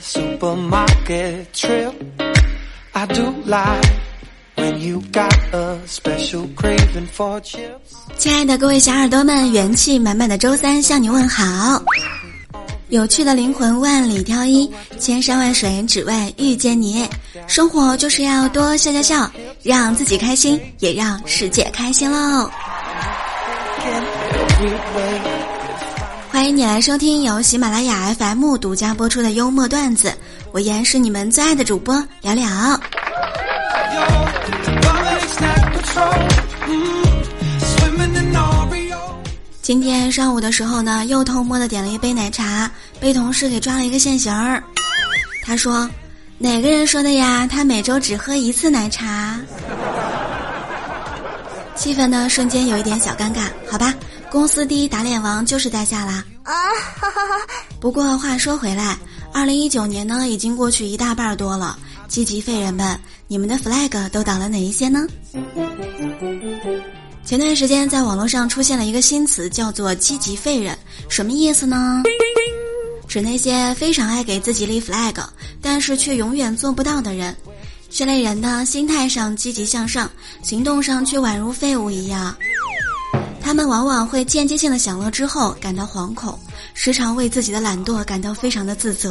supermarket trip. I do like when you got a special craving for chips. 亲爱的各位小耳朵们，元气满满的周三向你问好。有趣的灵魂万里挑一，千山万水只为遇见你。生活就是要多笑笑笑，让自己开心，也让世界开心喽。欢迎你来收听由喜马拉雅 FM 独家播出的幽默段子，我依然是你们最爱的主播聊聊。今天上午的时候呢，又偷摸的点了一杯奶茶，被同事给抓了一个现行儿。他说：“哪个人说的呀？他每周只喝一次奶茶。”气氛呢瞬间有一点小尴尬，好吧，公司第一打脸王就是在下啦。啊哈哈哈！不过话说回来，二零一九年呢已经过去一大半多了，积极废人们，你们的 flag 都倒了哪一些呢？前段时间在网络上出现了一个新词，叫做“积极废人”，什么意思呢？指那些非常爱给自己立 flag，但是却永远做不到的人。这类人呢，心态上积极向上，行动上却宛如废物一样。他们往往会间接性的享乐之后感到惶恐，时常为自己的懒惰感到非常的自责。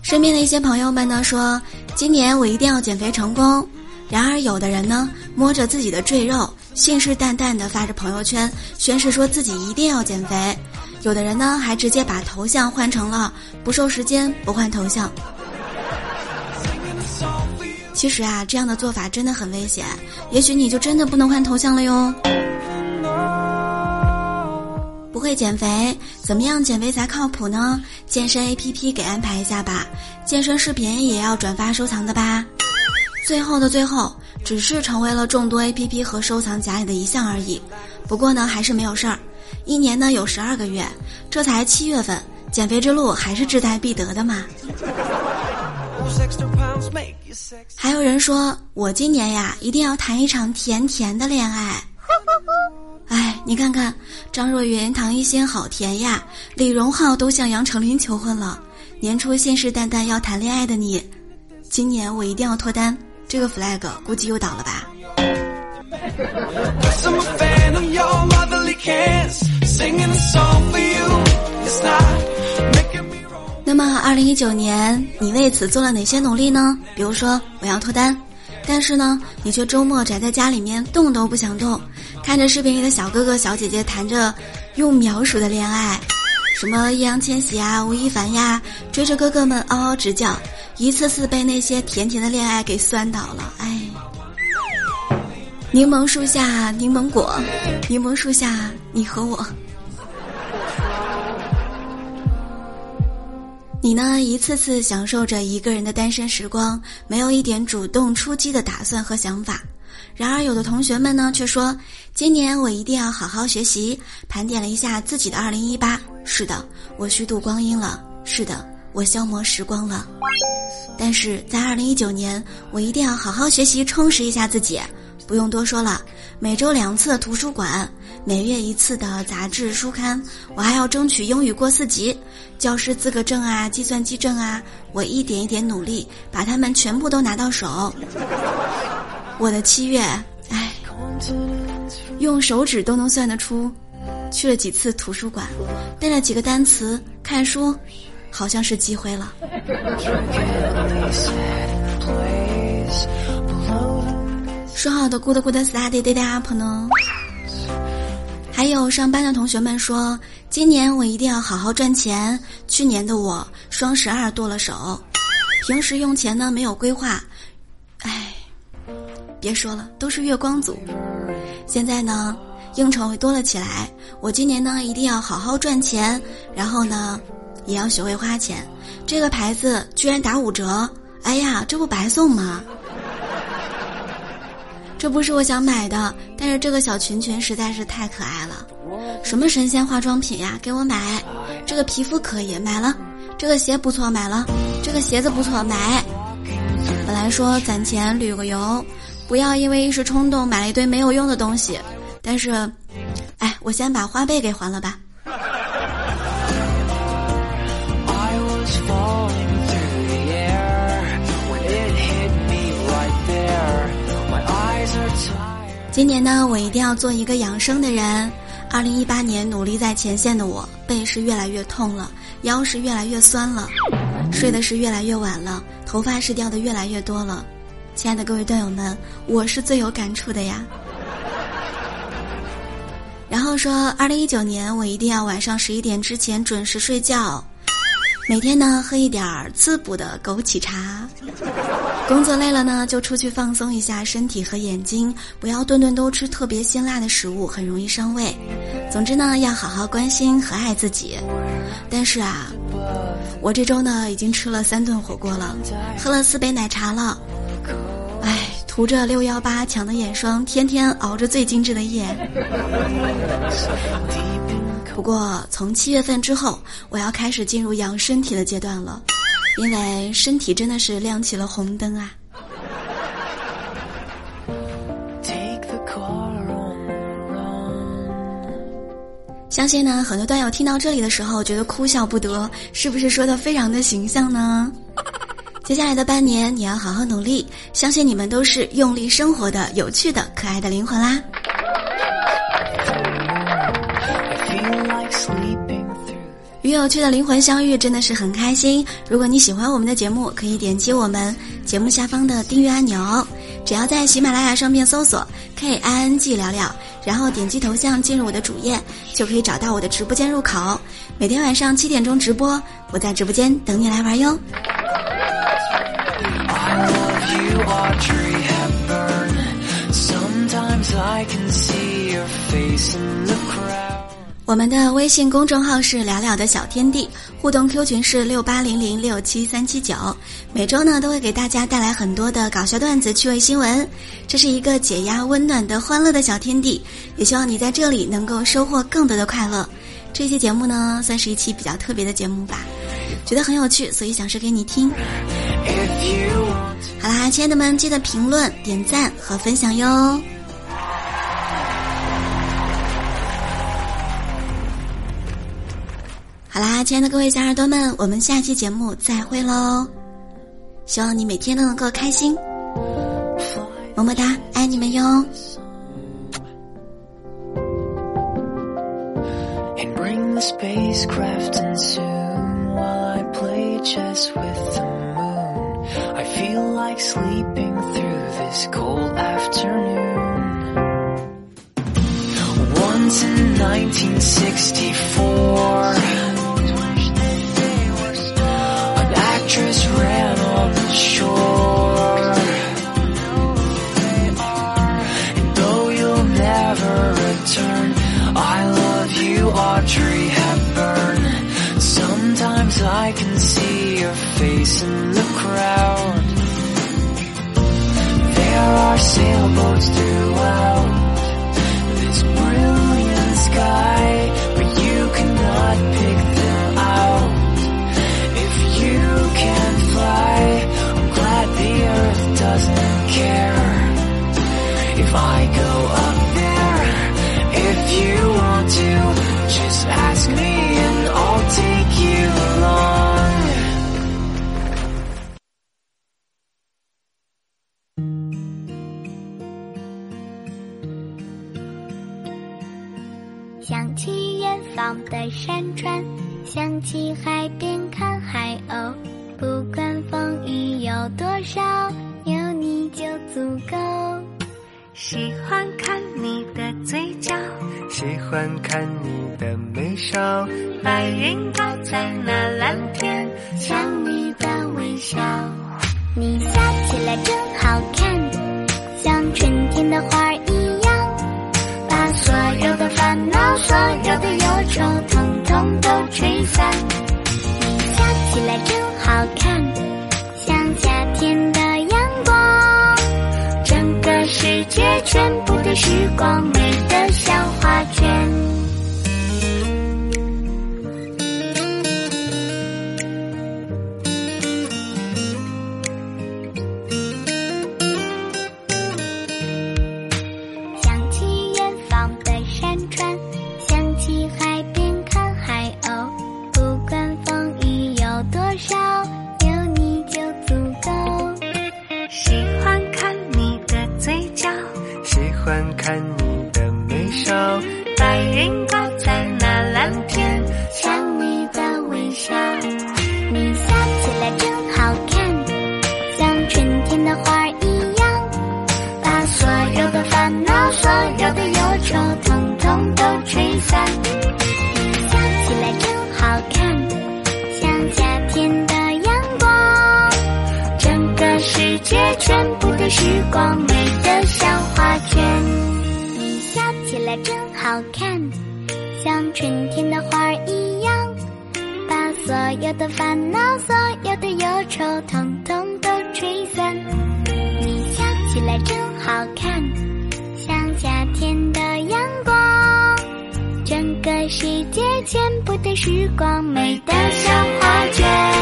身边的一些朋友们呢说，今年我一定要减肥成功。然而，有的人呢，摸着自己的赘肉，信誓旦旦地发着朋友圈，宣誓说自己一定要减肥；有的人呢，还直接把头像换成了“不瘦时间不换头像”。其实啊，这样的做法真的很危险，也许你就真的不能换头像了哟。不会减肥，怎么样减肥才靠谱呢？健身 APP 给安排一下吧，健身视频也要转发收藏的吧。最后的最后，只是成为了众多 A P P 和收藏夹里的一项而已。不过呢，还是没有事儿。一年呢有十二个月，这才七月份，减肥之路还是志在必得的嘛。还有人说我今年呀一定要谈一场甜甜的恋爱。哎，你看看张若昀、唐艺昕好甜呀，李荣浩都向杨丞琳求婚了。年初信誓旦旦要谈恋爱的你，今年我一定要脱单。这个 flag 估计又倒了吧。那么，二零一九年你为此做了哪些努力呢？比如说，我要脱单，但是呢，你却周末宅在家里面动都不想动，看着视频里的小哥哥小姐姐谈着用秒数的恋爱，什么易烊千玺啊、吴亦凡呀，追着哥哥们嗷嗷直叫。一次次被那些甜甜的恋爱给酸倒了，哎！柠檬树下柠檬果，柠檬树下你和我。你呢？一次次享受着一个人的单身时光，没有一点主动出击的打算和想法。然而，有的同学们呢，却说今年我一定要好好学习。盘点了一下自己的二零一八，是的，我虚度光阴了。是的。我消磨时光了，但是在二零一九年，我一定要好好学习，充实一下自己。不用多说了，每周两次的图书馆，每月一次的杂志书刊，我还要争取英语过四级，教师资格证啊，计算机证啊，我一点一点努力，把它们全部都拿到手。我的七月，唉，用手指都能算得出，去了几次图书馆，背了几个单词，看书。好像是机会了。说好的 good good study day up 呢？还有上班的同学们说，今年我一定要好好赚钱。去年的我双十二剁了手，平时用钱呢没有规划，唉，别说了，都是月光族。现在呢，应酬多了起来，我今年呢一定要好好赚钱，然后呢。也要学会花钱，这个牌子居然打五折！哎呀，这不白送吗？这不是我想买的，但是这个小裙裙实在是太可爱了。什么神仙化妆品呀？给我买！这个皮肤可以买了，这个鞋不错买了，这个鞋子不错买。本来说攒钱旅个游，不要因为一时冲动买了一堆没有用的东西，但是，哎，我先把花呗给还了吧。今年呢，我一定要做一个养生的人。二零一八年努力在前线的我，背是越来越痛了，腰是越来越酸了，睡的是越来越晚了，头发是掉的越来越多了。亲爱的各位段友们，我是最有感触的呀。然后说，二零一九年我一定要晚上十一点之前准时睡觉，每天呢喝一点滋补的枸杞茶。工作累了呢，就出去放松一下身体和眼睛，不要顿顿都吃特别辛辣的食物，很容易伤胃。总之呢，要好好关心和爱自己。但是啊，我这周呢已经吃了三顿火锅了，喝了四杯奶茶了，哎，涂着六幺八抢的眼霜，天天熬着最精致的夜。不过从七月份之后，我要开始进入养身体的阶段了。因为身体真的是亮起了红灯啊！相信呢，很多段友听到这里的时候觉得哭笑不得，是不是说的非常的形象呢？接下来的半年，你要好好努力，相信你们都是用力生活的、有趣的、可爱的灵魂啦！与有趣的灵魂相遇，真的是很开心。如果你喜欢我们的节目，可以点击我们节目下方的订阅按钮。只要在喜马拉雅上面搜索 “k i n g 聊聊”，然后点击头像进入我的主页，就可以找到我的直播间入口。每天晚上七点钟直播，我在直播间等你来玩哟。我们的微信公众号是“聊聊的小天地”，互动 Q 群是六八零零六七三七九。每周呢都会给大家带来很多的搞笑段子、趣味新闻，这是一个解压、温暖的欢乐的小天地。也希望你在这里能够收获更多的快乐。这期节目呢算是一期比较特别的节目吧，觉得很有趣，所以想说给你听。好啦，亲爱的们，记得评论、点赞和分享哟。啦，亲爱的各位小耳朵们，我们下期节目再会喽！希望你每天都能够开心，么么哒，爱你们哟。！face in the crowd. There are sailboats throughout this brilliant sky, but you cannot pick them out. If you can't fly, I'm glad the earth doesn't care. If I go 山，想起海边看海鸥。不管风雨有多少，有你就足够。喜欢看你的嘴角，喜欢看你的眉梢。白云挂在那蓝天，想你的微笑。你笑起来真好看，像春天的花一样，把所有的烦恼，所有的忧愁，都吹散。你笑起来真好看，像夏天的阳光。整个世界，全部的时光，美得像喜欢看你的嘴角。喜欢看你时光美得像画卷。你笑起来真好看，像春天的花儿一样，把所有的烦恼、所有的忧愁，统统都吹散。你笑起来真好看，像夏天的阳光，整个世界全部的时光美得像画卷。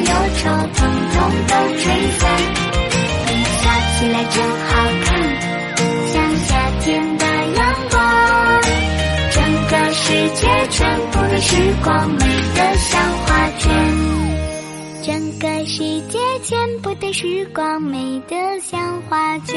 忧愁，统统都吹散。你笑起来真好看，像夏天的阳光，整个世界全部的时光美得像画卷，整个世界全部的时光美得像画卷。